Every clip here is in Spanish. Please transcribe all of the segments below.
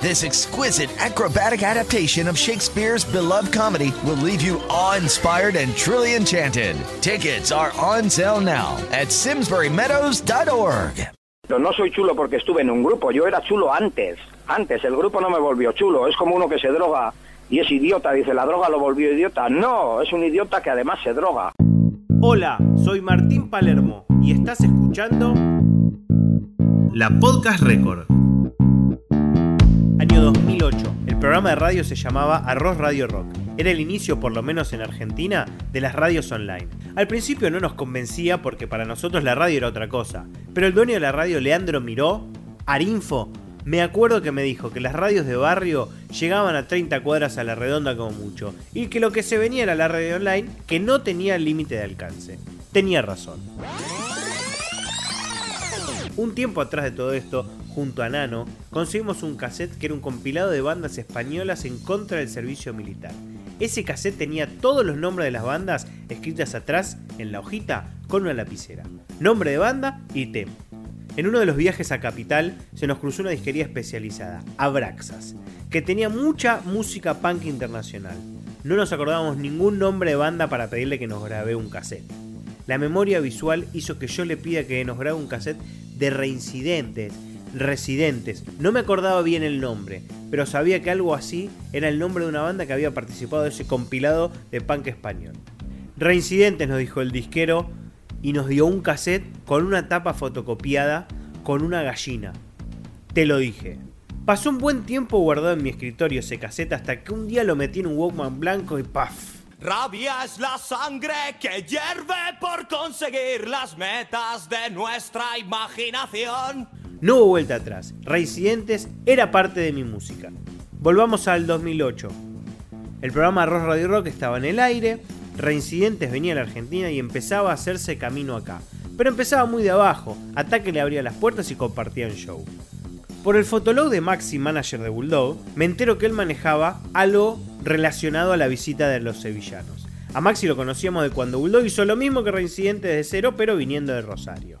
This exquisite acrobatic adaptation of Shakespeare's beloved comedy will leave you awe-inspired and truly enchanted. Tickets are on sale now at simsburymeadows.org. No soy chulo porque estuve en un grupo, yo era chulo antes. Antes, el grupo no me volvió chulo. Es como uno que se droga y es idiota. Dice, la droga lo volvió idiota. No, es un idiota que además se droga. Hola, soy Martín Palermo y estás escuchando la Podcast Record. Año 2008. El programa de radio se llamaba Arroz Radio Rock. Era el inicio, por lo menos en Argentina, de las radios online. Al principio no nos convencía porque para nosotros la radio era otra cosa. Pero el dueño de la radio, Leandro Miró, Arinfo, me acuerdo que me dijo que las radios de barrio llegaban a 30 cuadras a la redonda como mucho, y que lo que se venía era la radio online que no tenía límite de alcance. Tenía razón. Un tiempo atrás de todo esto, junto a Nano, conseguimos un cassette que era un compilado de bandas españolas en contra del servicio militar. Ese cassette tenía todos los nombres de las bandas escritas atrás en la hojita con una lapicera. Nombre de banda y tema. En uno de los viajes a Capital se nos cruzó una disquería especializada, Abraxas, que tenía mucha música punk internacional. No nos acordábamos ningún nombre de banda para pedirle que nos grabe un cassette. La memoria visual hizo que yo le pida que nos grabe un cassette de reincidentes, residentes. No me acordaba bien el nombre, pero sabía que algo así era el nombre de una banda que había participado de ese compilado de punk español. Reincidentes nos dijo el disquero y nos dio un cassette con una tapa fotocopiada con una gallina. Te lo dije. Pasó un buen tiempo guardado en mi escritorio ese cassette hasta que un día lo metí en un Walkman blanco y ¡paf! Rabia es la sangre que hierve por conseguir las metas de nuestra imaginación. No hubo vuelta atrás. Reincidentes era parte de mi música. Volvamos al 2008. El programa Arroz Radio Rock estaba en el aire, Reincidentes venía a la Argentina y empezaba a hacerse camino acá. Pero empezaba muy de abajo, Ataque le abría las puertas y compartía el show. Por el fotolog de Maxi, manager de Bulldog, me entero que él manejaba algo relacionado a la visita de los sevillanos. A Maxi lo conocíamos de cuando Bulldog hizo lo mismo que Reincidentes de cero, pero viniendo de Rosario.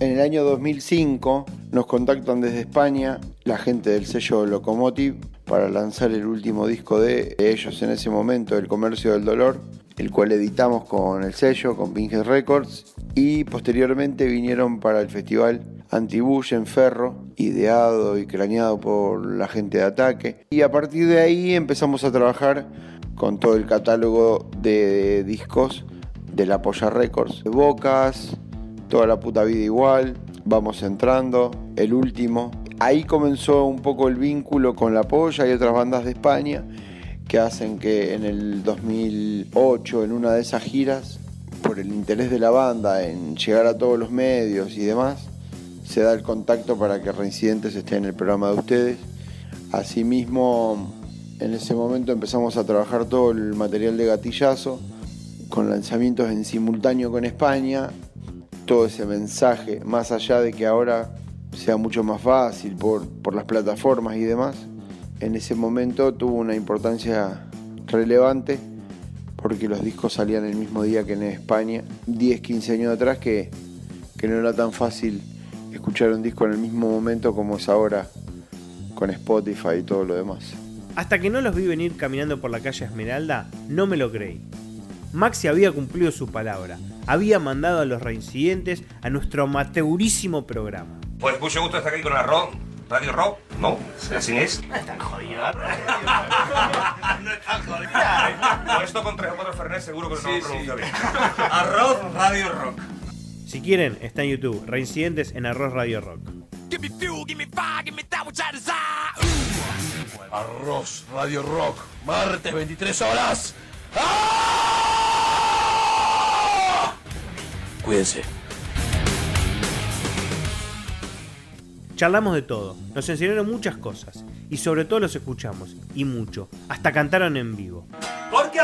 En el año 2005 nos contactan desde España la gente del sello Locomotive para lanzar el último disco de ellos en ese momento, El Comercio del Dolor, el cual editamos con el sello, con Pinhead Records, y posteriormente vinieron para el festival Antibush en Ferro, ideado y craneado por la gente de Ataque. Y a partir de ahí empezamos a trabajar con todo el catálogo de discos de la Polla Records, Bocas, toda la puta vida igual, vamos entrando, el último. Ahí comenzó un poco el vínculo con la Polla y otras bandas de España que hacen que en el 2008, en una de esas giras, por el interés de la banda en llegar a todos los medios y demás, se da el contacto para que Reincidentes esté en el programa de ustedes. Asimismo, en ese momento empezamos a trabajar todo el material de gatillazo, con lanzamientos en simultáneo con España, todo ese mensaje, más allá de que ahora sea mucho más fácil por, por las plataformas y demás, en ese momento tuvo una importancia relevante porque los discos salían el mismo día que en España, 10, 15 años atrás, que, que no era tan fácil escuchar un disco en el mismo momento como es ahora con Spotify y todo lo demás. Hasta que no los vi venir caminando por la calle Esmeralda, no me lo creí. Maxi había cumplido su palabra, había mandado a los reincidentes a nuestro amateurísimo programa. Pues mucho gusto estar aquí con Arroz, Radio Rock, ¿no? Así es. No es tan jodido. no es tan jodido. Con esto con tres o cuatro Fernet seguro que no lo pronuncio bien. Arroz Radio Rock. Si quieren, está en YouTube, reincidentes en Arroz Radio Rock. Arroz Radio Rock, martes 23 horas. ¡Ah! Cuídense. Charlamos de todo, nos enseñaron muchas cosas y sobre todo los escuchamos, y mucho, hasta cantaron en vivo. Porque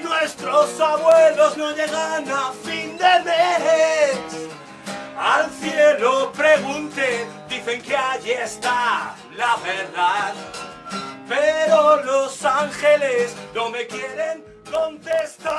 nuestros abuelos no llegan a fin de mes. Al cielo pregunté, dicen que allí está la verdad. Pero los ángeles no me quieren contestar.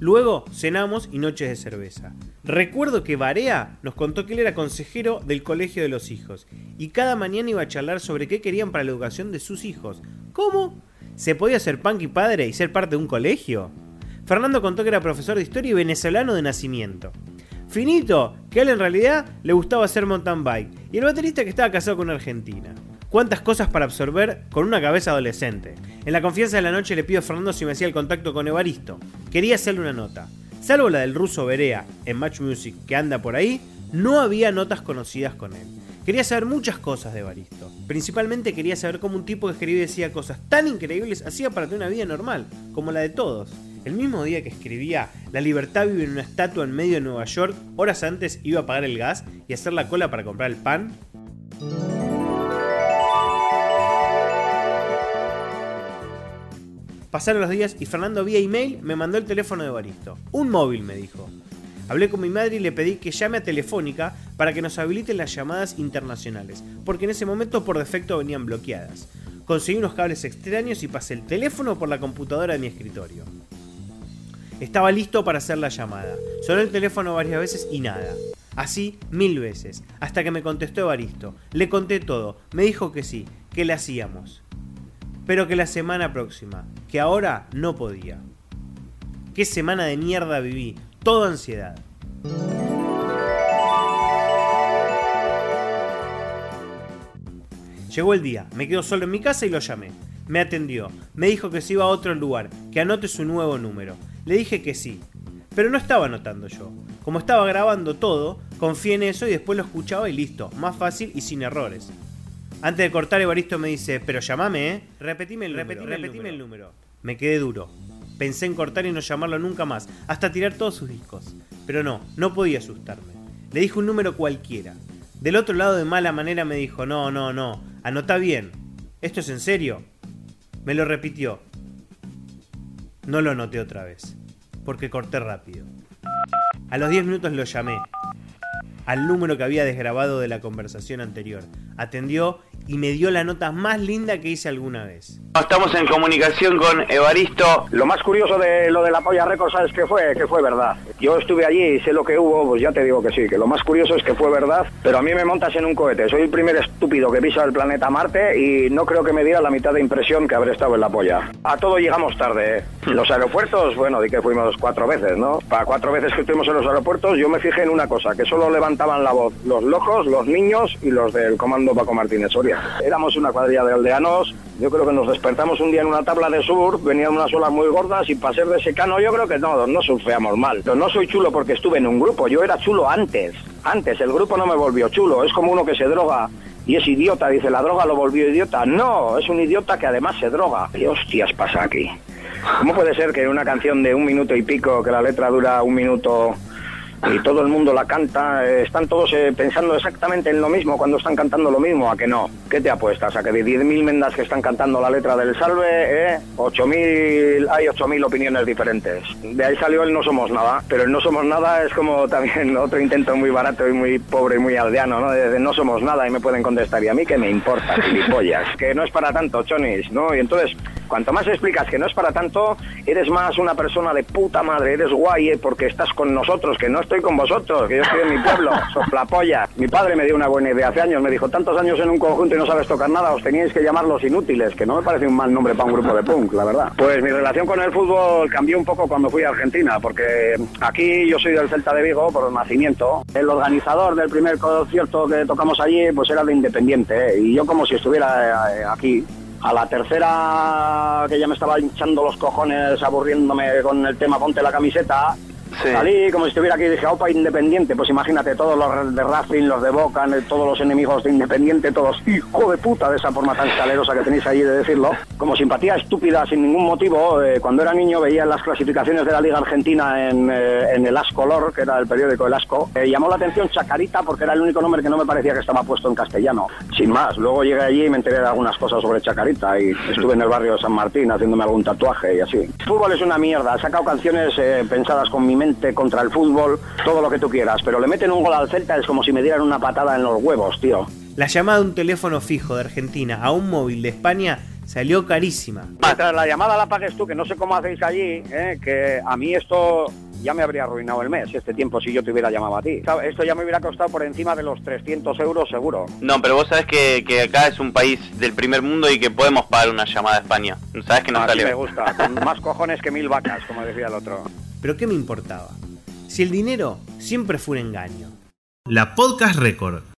Luego cenamos y noches de cerveza. Recuerdo que Barea nos contó que él era consejero del colegio de los hijos y cada mañana iba a charlar sobre qué querían para la educación de sus hijos. ¿Cómo? ¿Se podía ser punk y padre y ser parte de un colegio? Fernando contó que era profesor de historia y venezolano de nacimiento. Finito, que a él en realidad le gustaba hacer mountain bike, y el baterista que estaba casado con una argentina. Cuántas cosas para absorber con una cabeza adolescente. En la confianza de la noche le pido a Fernando si me hacía el contacto con Evaristo. Quería hacerle una nota. Salvo la del ruso Berea en Match Music que anda por ahí, no había notas conocidas con él. Quería saber muchas cosas de Evaristo. Principalmente quería saber cómo un tipo que escribía decía cosas tan increíbles hacía para tener una vida normal, como la de todos. El mismo día que escribía La libertad vive en una estatua en medio de Nueva York, horas antes iba a pagar el gas y hacer la cola para comprar el pan. Pasaron los días y Fernando vía email me mandó el teléfono de Evaristo. Un móvil, me dijo. Hablé con mi madre y le pedí que llame a Telefónica para que nos habiliten las llamadas internacionales, porque en ese momento por defecto venían bloqueadas. Conseguí unos cables extraños y pasé el teléfono por la computadora de mi escritorio. Estaba listo para hacer la llamada. Sonó el teléfono varias veces y nada. Así mil veces, hasta que me contestó Evaristo. Le conté todo, me dijo que sí, que le hacíamos. Pero que la semana próxima, que ahora no podía. Qué semana de mierda viví, toda ansiedad. Llegó el día, me quedo solo en mi casa y lo llamé. Me atendió, me dijo que se iba a otro lugar, que anote su nuevo número. Le dije que sí, pero no estaba anotando yo. Como estaba grabando todo, confié en eso y después lo escuchaba y listo, más fácil y sin errores. Antes de cortar, Evaristo me dice, pero llamame, ¿eh? Repetime el número, repetime, el número. Me quedé duro. Pensé en cortar y no llamarlo nunca más, hasta tirar todos sus discos. Pero no, no podía asustarme. Le dije un número cualquiera. Del otro lado de mala manera me dijo, no, no, no, anota bien. ¿Esto es en serio? Me lo repitió. No lo anoté otra vez, porque corté rápido. A los 10 minutos lo llamé, al número que había desgrabado de la conversación anterior. Atendió y me dio la nota más linda que hice alguna vez. Estamos en comunicación con Evaristo. Lo más curioso de lo de la polla récord, ¿sabes qué fue? Que fue verdad. Yo estuve allí y sé lo que hubo, pues ya te digo que sí, que lo más curioso es que fue verdad, pero a mí me montas en un cohete. Soy el primer estúpido que pisa el planeta Marte y no creo que me diera la mitad de impresión que habré estado en la polla. A todo llegamos tarde. ¿eh? Los aeropuertos, bueno, di que fuimos cuatro veces, ¿no? Para cuatro veces que estuvimos en los aeropuertos, yo me fijé en una cosa, que solo levantaban la voz los locos, los niños y los del comando Paco Martínez Soria. Éramos una cuadrilla de aldeanos, yo creo que nos despertamos un día en una tabla de sur, venían unas olas muy gordas y para ser de secano yo creo que no, no surfeamos mal. Pero no soy chulo porque estuve en un grupo, yo era chulo antes, antes, el grupo no me volvió chulo, es como uno que se droga y es idiota, dice, la droga lo volvió idiota. No, es un idiota que además se droga. ¿Qué hostias pasa aquí? ¿Cómo puede ser que una canción de un minuto y pico, que la letra dura un minuto y todo el mundo la canta, eh, están todos eh, pensando exactamente en lo mismo cuando están cantando lo mismo, ¿a que no? ¿Qué te apuestas? ¿A que de 10.000 mendas que están cantando la letra del salve, eh, 8.000, hay 8.000 opiniones diferentes? De ahí salió el no somos nada, pero el no somos nada es como también otro intento muy barato y muy pobre y muy aldeano, ¿no? De, de no somos nada y me pueden contestar, ¿y a mí qué me importa, gilipollas? Que no es para tanto, chonis, ¿no? Y entonces, cuanto más explicas que no es para tanto, eres más una persona de puta madre, eres guay eh, porque estás con nosotros, que no estoy con vosotros, que yo estoy en mi pueblo, soplapolla. Mi padre me dio una buena idea hace años, me dijo, tantos años en un conjunto y no sabes tocar nada, os teníais que llamar los inútiles, que no me parece un mal nombre para un grupo de punk, la verdad. Pues mi relación con el fútbol cambió un poco cuando fui a Argentina, porque aquí yo soy del Celta de Vigo por nacimiento. El organizador del primer concierto que tocamos allí, pues era de Independiente, ¿eh? y yo como si estuviera eh, aquí, a la tercera que ya me estaba hinchando los cojones aburriéndome con el tema ponte la camiseta, salí como si estuviera aquí dije, opa, Independiente, pues imagínate, todos los de Racing, los de Boca, todos los enemigos de Independiente, todos, hijo de puta, de esa forma tan salerosa que tenéis allí de decirlo. Como simpatía estúpida, sin ningún motivo, eh, cuando era niño veía las clasificaciones de la Liga Argentina en, eh, en el As Color, que era el periódico El Asco, eh, llamó la atención Chacarita porque era el único nombre que no me parecía que estaba puesto en castellano. Sin más, luego llegué allí y me enteré de algunas cosas sobre Chacarita y estuve en el barrio de San Martín haciéndome algún tatuaje y así. El fútbol es una mierda, he sacado canciones eh, pensadas con mi mente contra el fútbol, todo lo que tú quieras, pero le meten un gol al Celta es como si me dieran una patada en los huevos, tío. La llamada de un teléfono fijo de Argentina a un móvil de España salió carísima. Mientras la llamada la pagues tú, que no sé cómo hacéis allí, ¿eh? que a mí esto ya me habría arruinado el mes, este tiempo, si yo te hubiera llamado a ti. Esto ya me hubiera costado por encima de los 300 euros seguro. No, pero vos sabés que, que acá es un país del primer mundo y que podemos pagar una llamada a España. Sabés que nos Así sale. me gusta, con más cojones que mil vacas, como decía el otro. Pero ¿qué me importaba? Si el dinero siempre fue un engaño. La Podcast Record.